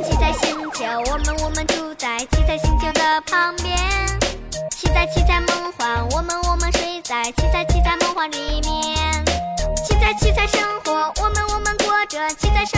七彩星球，我们我们住在七彩星球的旁边，七彩七彩梦幻，我们我们睡在七彩七彩梦幻里面，七彩七彩生活，我们我们过着七彩生。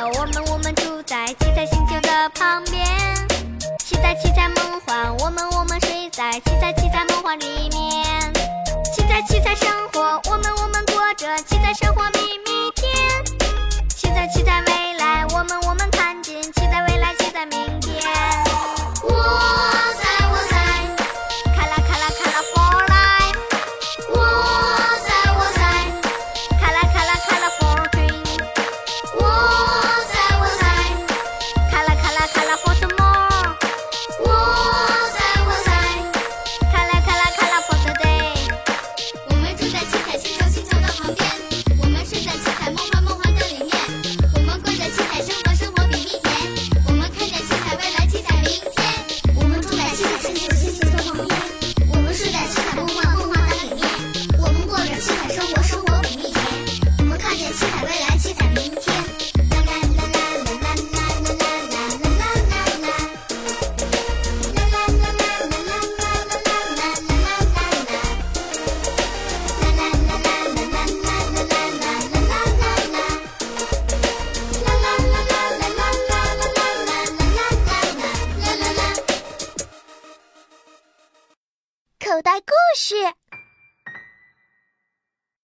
我们我们住在七彩星球的旁边，七彩七彩梦幻。我们我们睡在七彩七彩梦幻里面，七彩七彩生活。我们我们过着七彩生活蜜蜜甜，七彩七彩美。口袋故事。